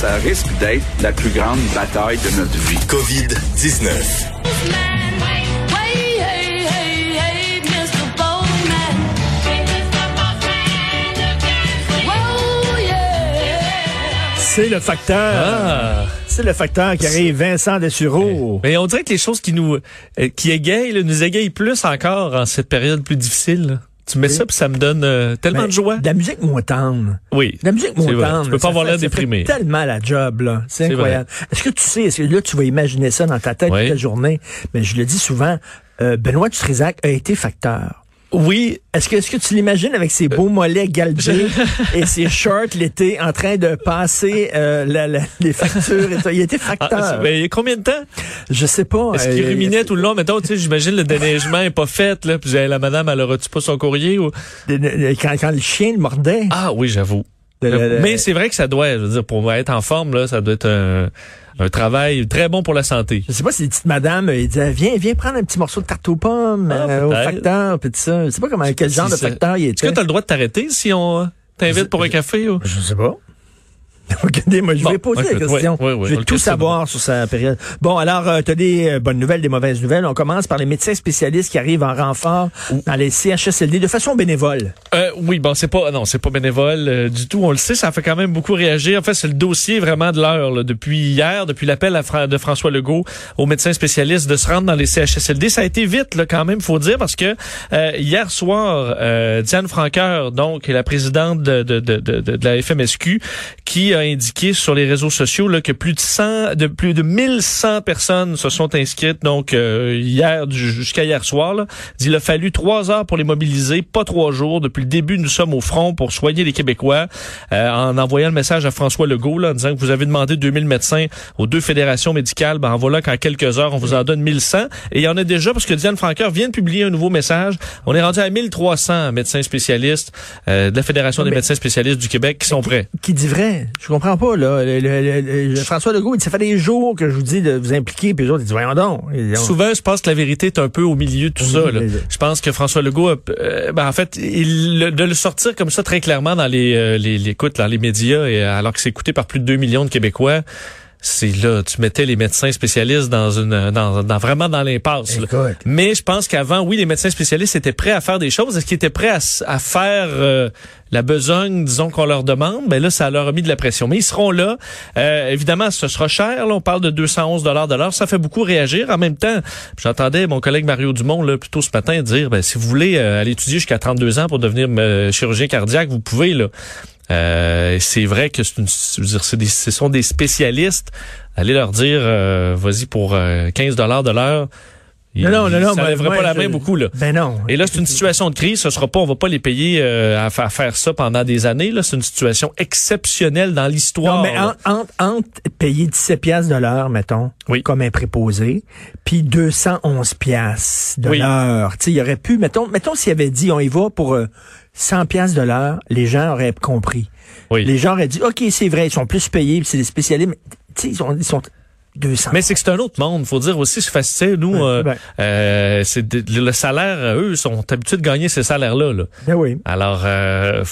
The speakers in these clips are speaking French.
ça risque d'être la plus grande bataille de notre vie. COVID-19. C'est le facteur. Ah. C'est le facteur qui arrive, Vincent Dessureau. Mais on dirait que les choses qui nous euh, qui égayent, nous égayent plus encore en cette période plus difficile. Tu mets ça puis ça me donne euh, tellement Ben, de joie. De la musique montante. Oui. De la musique C'est vrai. montante. Tu peux pas avoir l'air déprimé. tellement la job, là. C'est C'est incroyable. Est-ce que tu sais, est-ce que là, tu vas imaginer ça dans ta tête Oui. toute la journée? Mais je le dis souvent, euh, Benoît Dutrisac a été facteur. Oui, Est-ce que, est-ce que tu l'imagines avec ses beaux mollets galbés et ses shorts l'été en train de passer euh, la- la- les factures et tout? Il était Ah, facteur. ben, il y a combien de temps? je sais pas. Est-ce qu'il euh, ruminait tout le long? Mettons, tu sais, j'imagine le déneigement est pas fait, là, puis la madame, elle aura-tu pas son courrier ou? quand, quand le chien le mordait. Ah oui, j'avoue. Mais c'est vrai que ça doit, je veux dire, pour être en forme, là, ça doit être un, un travail très bon pour la santé. Je sais pas si les petites madames, ils disaient, viens, viens prendre un petit morceau de tarte aux pommes Ah, euh, au facteur, puis tout ça. Je sais pas comment, quel genre de facteur il Est-ce que était. tu as le droit de t'arrêter si on euh, t'invite pour un café? Ou? Je sais pas. Regardez, moi, je Bon, vais poser la question. oui, oui, oui, je vais tout savoir sur sa période. Bon, alors, euh, tu as des euh, bonnes nouvelles, des mauvaises nouvelles? On commence par les médecins spécialistes qui arrivent en renfort dans les CHSLD de façon bénévole. Euh, oui, bon, c'est pas, non, c'est pas bénévole euh, du tout. On le sait, ça fait quand même beaucoup réagir. En fait, c'est le dossier vraiment de l'heure depuis hier, depuis l'appel Fra- de François Legault aux médecins spécialistes de se rendre dans les CHSLD. Ça a été vite, là, quand même, faut dire, parce que euh, hier soir, euh, Diane Franqueur, donc la présidente de, de, de, de, de la FMSQ, qui a indiqué sur les réseaux sociaux là, que plus de 100, de plus de 1100 personnes se sont inscrites, donc euh, hier du- jusqu'à hier soir. Là, il a fallu trois heures pour les mobiliser, pas trois jours. Depuis le début, nous sommes au front pour soigner les Québécois, euh, en envoyant le message à François Legault, là, en disant que vous avez demandé 2000 médecins aux deux fédérations médicales. Ben en voilà qu'en quelques heures, on vous en donne 1100. Et il y en a déjà, parce que Diane Franqueur vient de publier un nouveau message. On est rendu à 1300 médecins spécialistes euh, de la Fédération des médecins spécialistes du Québec qui sont prêts. Qui dit vrai? Je comprends pas, là. Le- le- le- le- François Legault, il dit, ça fait des jours que je vous dis de vous impliquer, puis les autres, ils disent, voyons donc. Ils Souvent, je pense que la vérité est un peu au milieu de tout ça. là. Je pense que François Legault, a- euh, ben, en fait, il, de le sortir comme ça très clairement dans les, euh, les, les, écoute, dans les médias, et, alors que c'est écouté par plus de 2 millions de Québécois, c'est là, tu mettais les médecins spécialistes dans une, dans, dans vraiment dans l'impasse. Mais je pense qu'avant, oui, les médecins spécialistes étaient prêts à faire des choses. Est-ce qu'ils étaient prêts à, faire euh, la besogne, disons, qu'on leur demande? Ben là, ça leur a mis de la pression. Mais ils seront là. Euh, évidemment, ce sera cher. Là, on parle de 211 dollars de l'heure. Ça fait beaucoup réagir. En même temps, j'entendais mon collègue Mario Dumont, là, plus tôt ce matin, dire, ben, si vous voulez euh, aller étudier jusqu'à 32 ans pour devenir euh, chirurgien cardiaque, vous pouvez, là. Euh, c'est vrai que c'est une, c'est des, ce sont des spécialistes. Allez leur dire, euh, vas-y pour euh, 15 dollars de l'heure. Ils- Non, non, non, non, Ça lèverait moi, pas la je- main beaucoup, là. Ben non. Et là, c'est une situation de crise. Ce sera pas, on va pas les payer euh, à, fa- à faire ça pendant des années. Là, c'est une situation exceptionnelle dans l'histoire. Non, mais en- entre entre payer 17 piastres de l'heure, mettons, Oui. comme un préposé, puis 211 piastres de Oui. l'heure. Tu il aurait pu, mettons, mettons s'il avait dit, on y va pour euh, 100 piastres de l'heure, les gens auraient compris. Oui. Les gens auraient dit, OK, c'est vrai, ils sont plus payés, c'est des spécialistes, mais tu sais, ils sont, ils sont 200. Mais c'est que c'est un autre monde. Faut dire aussi, c'est facile. Nous, Ouais, euh, ben. euh, c'est le salaire, euh, eux, sont habitués de gagner ces salaires-là. Là. Ben oui. Alors, euh,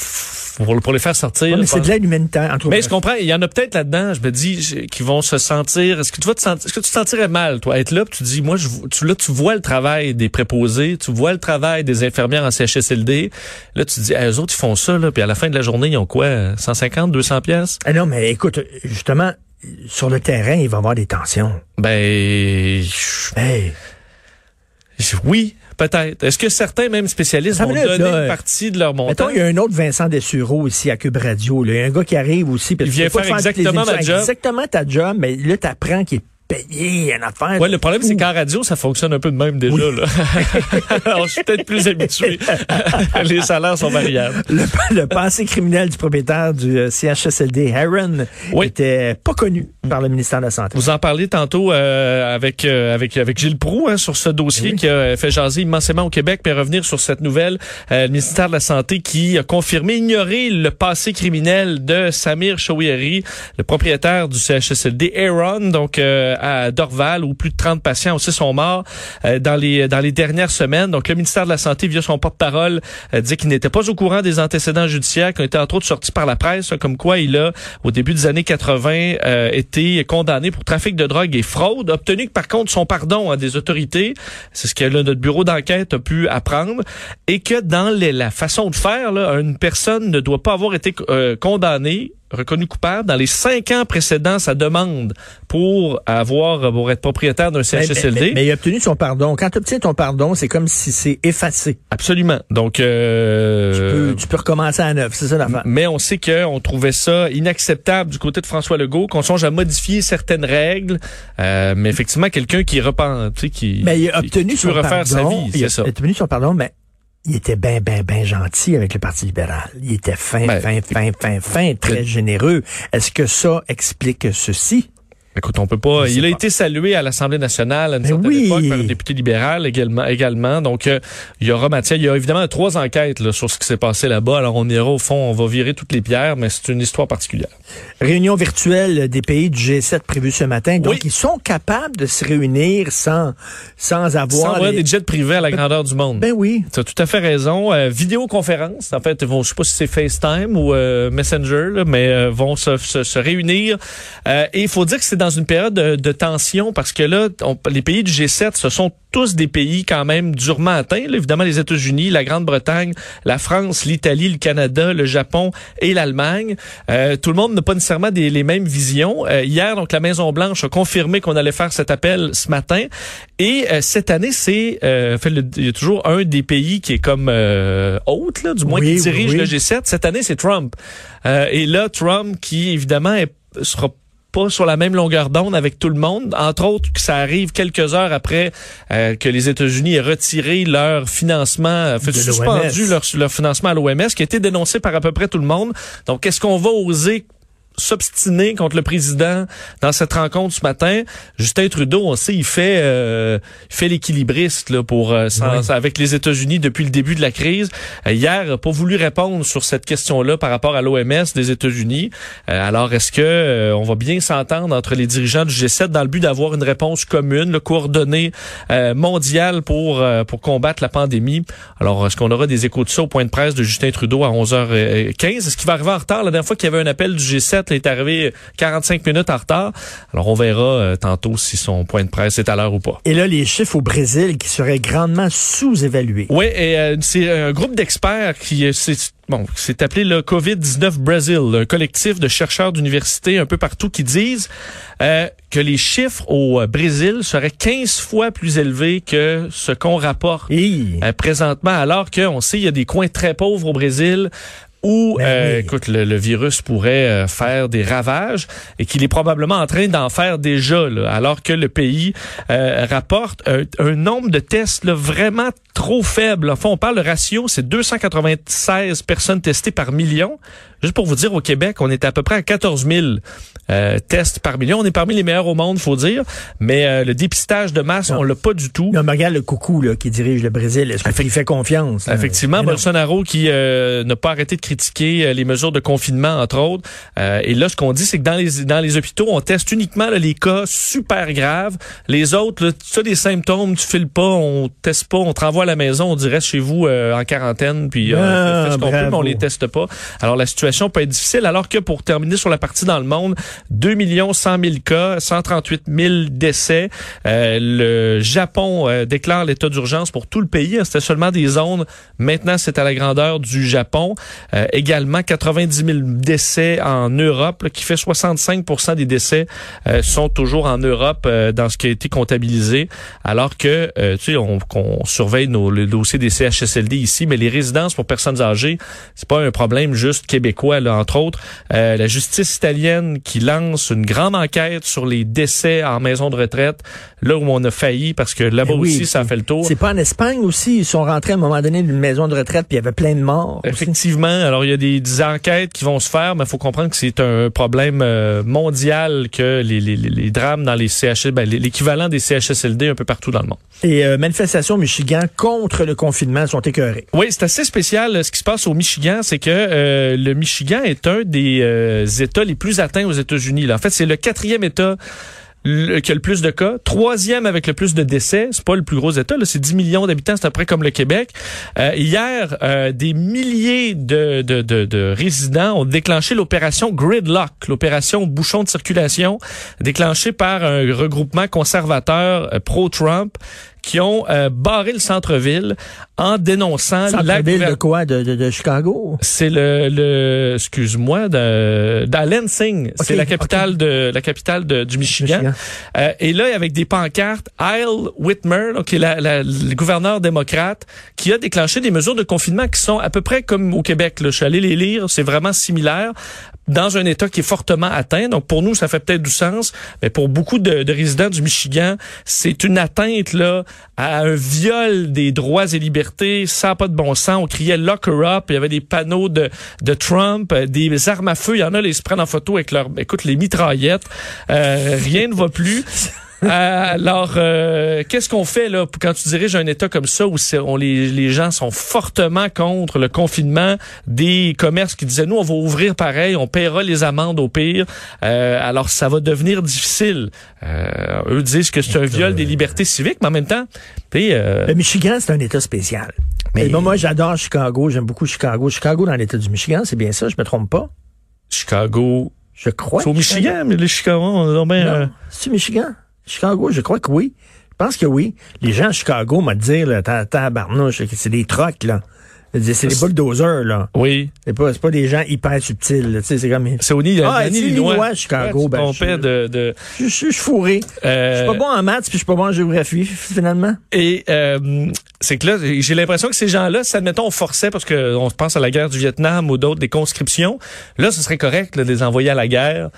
pour, pour les faire sortir. Ouais, mais c'est de l'aide humanitaire. En tout cas, Mais je comprends, il y en a peut-être là-dedans, je me dis, qui vont se sentir. Est-ce que tu vas te sentir, est-ce que tu te sentirais mal, toi, être là, puis tu dis, moi, je, tu, là, tu vois le travail des préposés, tu vois le travail des infirmières en CHSLD. Là, tu te dis, hey, eux autres, ils font ça, là, puis à la fin de la journée, ils ont quoi, 150, 200 pièces Ah non, mais écoute, justement, sur le terrain, il va y avoir des tensions. Ben, Hey. oui, peut-être. Est-ce que certains, même spécialistes, vont donner là, une partie de leur montant? Mettons, il y a un autre Vincent Dessureau ici à Cube Radio. Là. Il y a un gars qui arrive aussi. Il vient faire exactement ma job. Exactement ta job, mais là, t'apprends qu'il est payé une affaire. Ouais, le problème, c'est qu'en radio, ça fonctionne un peu de même déjà. Là. Alors, je suis peut-être plus habitué. Les salaires sont variables. Le, le passé criminel du propriétaire du euh, CHSLD, Heron, Oui. était pas connu par le ministère de la Santé. Vous en parlez tantôt euh, avec, euh, avec avec Gilles Proux hein, sur ce dossier qui a fait jaser immensément au Québec, mais revenir sur cette nouvelle, euh, le ministère de la Santé qui a confirmé ignorer le passé criminel de Samir Chouieri, le propriétaire du CHSLD Aaron. Donc, euh, à Dorval où plus de 30 patients aussi sont morts dans les dans les dernières semaines. Donc le ministère de la Santé, via son porte-parole, dit qu'il n'était pas au courant des antécédents judiciaires qui ont été entre autres sortis par la presse, comme quoi il a, au début des années 80, été condamné pour trafic de drogue et fraude, obtenu par contre son pardon à des autorités. C'est ce que notre bureau d'enquête a pu apprendre. Et que dans la façon de faire, là, une personne ne doit pas avoir été euh, condamnée reconnu coupable dans les cinq ans précédant sa demande pour avoir pour être propriétaire d'un CHSLD. Mais, il a obtenu son pardon. Quand tu obtiens ton pardon, c'est comme si c'est effacé. Absolument. Donc euh, tu, peux, tu peux recommencer à neuf, c'est ça l'affaire. Mais on sait qu'on trouvait ça inacceptable du côté de François Legault, qu'on songe à modifier certaines règles. Euh, mais effectivement, quelqu'un qui repent, tu sais, qui, mais il a obtenu son refaire sa vie, c'est ça. Il a obtenu son pardon, mais il était bien, bien, bien gentil avec le Parti libéral. Il était fin, ben, fin, fin, fin, fin, très généreux. Est-ce que ça explique ceci? Écoute, on peut pas. Il a été salué à l'Assemblée nationale à une ben certaine époque par un député libéral également. également. Donc, euh, il y aura matière. Il y a évidemment trois enquêtes là, sur ce qui s'est passé là-bas. Alors, on ira au fond, on va virer toutes les pierres, mais c'est une histoire particulière. Réunion virtuelle des pays du G7 prévue ce matin. Donc, ils sont capables de se réunir sans sans avoir sans des jets privés à la grandeur du monde. Ben oui. Tu as tout à fait raison. Euh, vidéoconférence, en fait, vont, je sais pas si c'est FaceTime ou euh, Messenger, là, mais euh, vont se, se, se réunir. et il faut dire que c'est dans dans une période de, tension parce que là, les pays du G7, ce sont tous des pays quand même durement atteints. évidemment, les États-Unis, la Grande-Bretagne, la France, l'Italie, le Canada, le Japon et l'Allemagne. Euh, tout le monde n'a pas nécessairement des, les mêmes visions. Euh, hier, donc, la Maison-Blanche a confirmé qu'on allait faire cet appel ce matin. Et euh, cette année, c'est fait, il y a toujours un des pays qui est comme hôte, là, du moins qui dirige le G7. Cette année, c'est Trump. et là, Trump, qui évidemment est, sera pas sur la même longueur d'onde avec tout le monde. Entre autres, que ça arrive quelques heures après euh, que les États-Unis aient retiré leur financement, euh, fait, suspendu leur, leur financement à l'OMS, qui a été dénoncé par à peu près tout le monde. Donc, est-ce qu'on va oser s'obstiner contre le président dans cette rencontre ce matin. Justin Trudeau, on sait, il fait, euh, fait l'équilibriste là pour euh, avec les États-Unis depuis le début de la crise. Euh, hier, n'a pas voulu répondre sur cette question-là par rapport à l'OMS des États-Unis. alors, est-ce que on va bien s'entendre entre les dirigeants du G7 dans le but d'avoir une réponse commune, le coordonnée mondiale pour pour combattre la pandémie? Alors, est-ce qu'on aura des échos de ça au point de presse de Justin Trudeau à 11h15 Est-ce qu'il va arriver en retard la dernière fois qu'il y avait un appel du G7 est arrivé 45 minutes en retard. Alors, on verra euh, tantôt si son point de presse est à l'heure ou pas. Et là, les chiffres au Brésil qui seraient grandement sous-évalués. Oui, et euh, c'est un groupe d'experts qui euh, bon, c'est appelé le COVID-19 Brazil, un collectif de chercheurs d'universités un peu partout qui disent que les chiffres au Brésil seraient 15 fois plus élevés que ce qu'on rapporte présentement, alors qu'on sait il y a des coins très pauvres au Brésil où, ben euh, écoute, le, virus pourrait euh, faire des ravages et qu'il est probablement en train d'en faire déjà, alors que le pays euh, rapporte un, nombre de tests là, vraiment trop faible. Enfin, on parle le ratio, c'est 296 personnes testées par million. Juste pour vous dire, au Québec, on est à peu près à 14 000 euh, tests par million. On est parmi les meilleurs au monde, faut dire. Mais euh, le dépistage de masse, on l'a pas du tout. Non, mais regarde le coucou là, qui dirige le Brésil. Est-ce qu'il fait confiance? Effectivement, Bolsonaro qui euh, n'a pas arrêté de critiquer les mesures de confinement, entre autres. et là, ce qu'on dit, c'est que dans les dans les hôpitaux, on teste uniquement les cas super graves. Les autres, tu as des symptômes, tu files pas, on teste pas, on te renvoie à la maison, on dirait chez vous en quarantaine, puis ah, fait ce qu'on peut, mais on les teste pas. Alors la situation peut être difficile, alors que pour terminer sur la partie dans le monde, 2 millions 100 000 cas, 138 000 décès. Euh, le Japon euh, déclare l'état d'urgence pour tout le pays. C'était seulement des zones. Maintenant, c'est à la grandeur du Japon. Euh, également, 90 000 décès en Europe, qui fait 65 des décès sont toujours en Europe dans ce qui a été comptabilisé, alors que, tu sais, on, surveille nos, le dossier des CHSLD ici, mais les résidences pour personnes âgées, c'est pas un problème juste québécois entre autres. Euh, la justice italienne qui lance une grande enquête sur les décès en maison de retraite, là où on a failli, parce que là-bas aussi, ça a fait le tour. C'est pas en Espagne aussi, ils sont rentrés à un moment donné d'une maison de retraite, puis il y avait plein de morts. Effectivement, alors il y a des, enquêtes qui vont se faire, mais il faut comprendre que c'est un problème euh, mondial que les, les, les, drames dans les CHS, ben, l'équivalent des CHSLD un peu partout dans le monde. Et euh, manifestations au Michigan contre le confinement sont écœurées. Oui, c'est assez spécial. Ce qui se passe au Michigan, c'est que euh, le Michigan est un des euh, États les plus atteints aux États-Unis. En fait, c'est le quatrième État le, qui a le plus de cas, troisième avec le plus de décès. C'est pas le plus gros État, c'est 10 millions d'habitants, c'est à peu près comme le Québec. Euh, hier, euh, des milliers de, de, de, de, résidents ont déclenché l'opération Gridlock, l'opération bouchon de circulation, déclenchée par un regroupement conservateur euh, pro-Trump qui ont euh, barré le centre-ville en dénonçant centre ville de quoi? De, de, de Chicago? C'est le, le excuse-moi de d'Alansing, c'est la capitale de la capitale de, du Michigan. Euh, et là avec des pancartes, Isle Whitmer, donc qui est la, la, le gouverneur démocrate, qui a déclenché des mesures de confinement qui sont à peu près comme au Québec. Là. Je suis allé les lire, c'est vraiment similaire dans un État qui est fortement atteint. Donc pour nous, ça fait peut-être du sens, mais pour beaucoup de, de résidents du Michigan, c'est une atteinte là à un viol des droits et libertés, ça n'a pas de bon sens. On criait lock her up, il y avait des panneaux de, Trump, euh, des armes à feu, il y en a, ils se prennent en photo avec leur, écoute, les mitraillettes. Euh, rien ne va plus. Euh, alors, euh, qu'est-ce qu'on fait là quand tu diriges un État comme ça où on, les, les gens sont fortement contre le confinement des commerces qui disaient nous on va ouvrir pareil, on paiera les amendes au pire. Euh, alors ça va devenir difficile. eux disent que c'est un viol des libertés civiques, mais en même temps, le Michigan c'est un État spécial. Mais moi, moi j'adore Chicago, j'aime beaucoup Chicago. Chicago dans l'État du Michigan, c'est bien ça, je me trompe pas? Chicago. Je crois. C'est au Michigan, mais les Chicago, on bien. C'est Michigan? Chicago, je crois que oui. Je pense que oui. Les gens à Chicago m'ont dit, là, tabarnouche, c'est des trocs, là. C'est des bulldozers, là. Oui. C'est pas, pas des gens hyper subtils, tu sais, c'est comme... C'est au nid, ah, Illinois, Chicago. Ouais, ben, je, de, de... Je, je, suis fourré. Euh... Je suis pas bon en maths, puis je suis pas bon en géographie, finalement. Et euh, c'est que là, j'ai l'impression que ces gens-là, si admettons, on forçait, parce qu'on pense à la guerre du Vietnam ou d'autres, des conscriptions, là, ce serait correct là, de les envoyer à la guerre.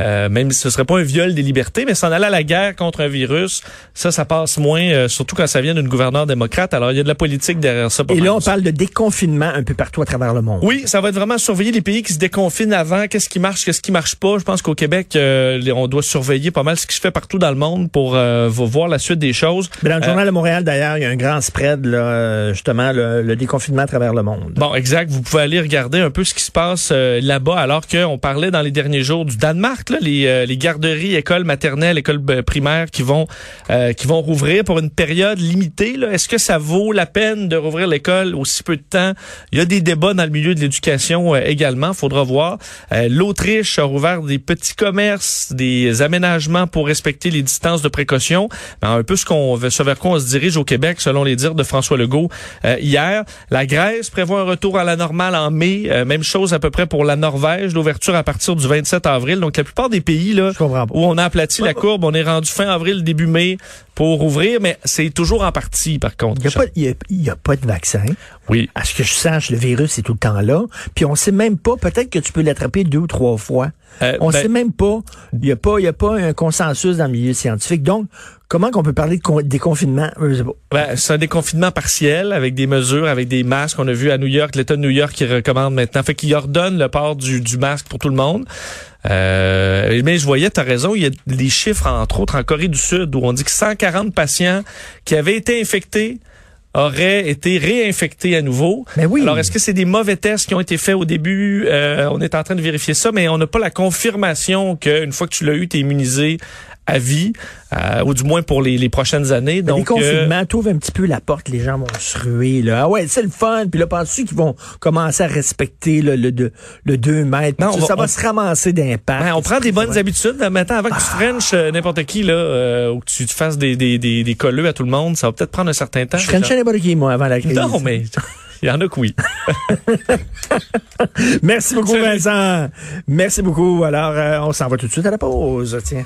Euh, même si ce serait pas un viol des libertés, mais s'en aller à la guerre contre un virus, ça, ça passe moins, euh, surtout quand ça vient d'une gouverneure démocrate. Alors, il y a de la politique derrière ça. Et là, on parle de déconfinement un peu partout à travers le monde. Oui, ça va être vraiment surveiller les pays qui se déconfinent avant, qu'est-ce qui marche, qu'est-ce qui marche pas. Je pense qu'au Québec, euh, on doit surveiller pas mal ce qui se fait partout dans le monde pour voir la suite des choses. Mais dans le journal de Montréal, d'ailleurs, il y a un grand spread, là, justement, le, déconfinement à travers le monde. Bon, exact. Vous pouvez aller regarder un peu ce qui se passe là-bas, alors qu'on parlait dans les derniers jours du Danemark, euh, les garderies, écoles maternelles, écoles euh, primaires qui vont euh, qui vont rouvrir pour une période limitée. Est-ce que ça vaut la peine de rouvrir l'école aussi peu de temps? Il y a des débats dans le milieu de l'éducation également. Faudra voir. L'Autriche a rouvert des petits commerces, des aménagements pour respecter les distances de précaution. Ben, un peu ce qu'on vers quoi on se dirige au Québec, selon les dires de François Legault hier. La Grèce prévoit un retour à la normale en mai. même chose à peu près pour la Norvège, l'ouverture à partir du 27 avril. Donc la des pays là, où on a aplati la courbe, on est rendu fin avril, début mai pour ouvrir, mais c'est toujours en partie, par contre. Il n'y a, pas de vaccin. Oui. À ce que je sache, le virus est tout le temps là. Puis on sait même pas, peut-être que tu peux l'attraper deux ou trois fois. Euh, on ben sait même pas. Il n'y a pas, il y a pas un consensus dans le milieu scientifique. Donc, comment qu'on peut parler de déconfinement? Ben, c'est un déconfinement partiel avec des mesures, avec des masques. On a vu à New York, l'État de New York qui recommande maintenant, fait qu'il ordonne le port du, du masque pour tout le monde. Euh, mais je voyais, tu as raison, il y a des chiffres, entre autres, en Corée du Sud, où on dit que 140 patients qui avaient été infectés auraient été réinfectés à nouveau. Mais oui. Alors, est-ce que c'est des mauvais tests qui ont été faits au début? Euh, on est en train de vérifier ça, mais on n'a pas la confirmation qu'une fois que tu l'as eu, tu es immunisé à vie, euh, ou du moins pour les, les prochaines années. Donc, les confinements euh, un petit peu la porte, les gens vont se ruer. Là. Ah ouais, c'est le fun. Puis là, penses-tu qu'ils vont commencer à respecter le, le, le 2 mètres? Non, ça, va, se ramasser d'impact. on prend des bonnes habitudes. Maintenant, avant que tu ah. frenches euh, n'importe qui, là, euh, ou que tu, fasses des, des, des, des colleux à tout le monde, ça va peut-être prendre un certain temps. Je frenchais n'importe qui, moi, avant la crise. Non, mais... Il y en a que oui. Merci beaucoup, Vincent. Merci beaucoup. Alors, on s'en va tout de suite à la pause. Tiens.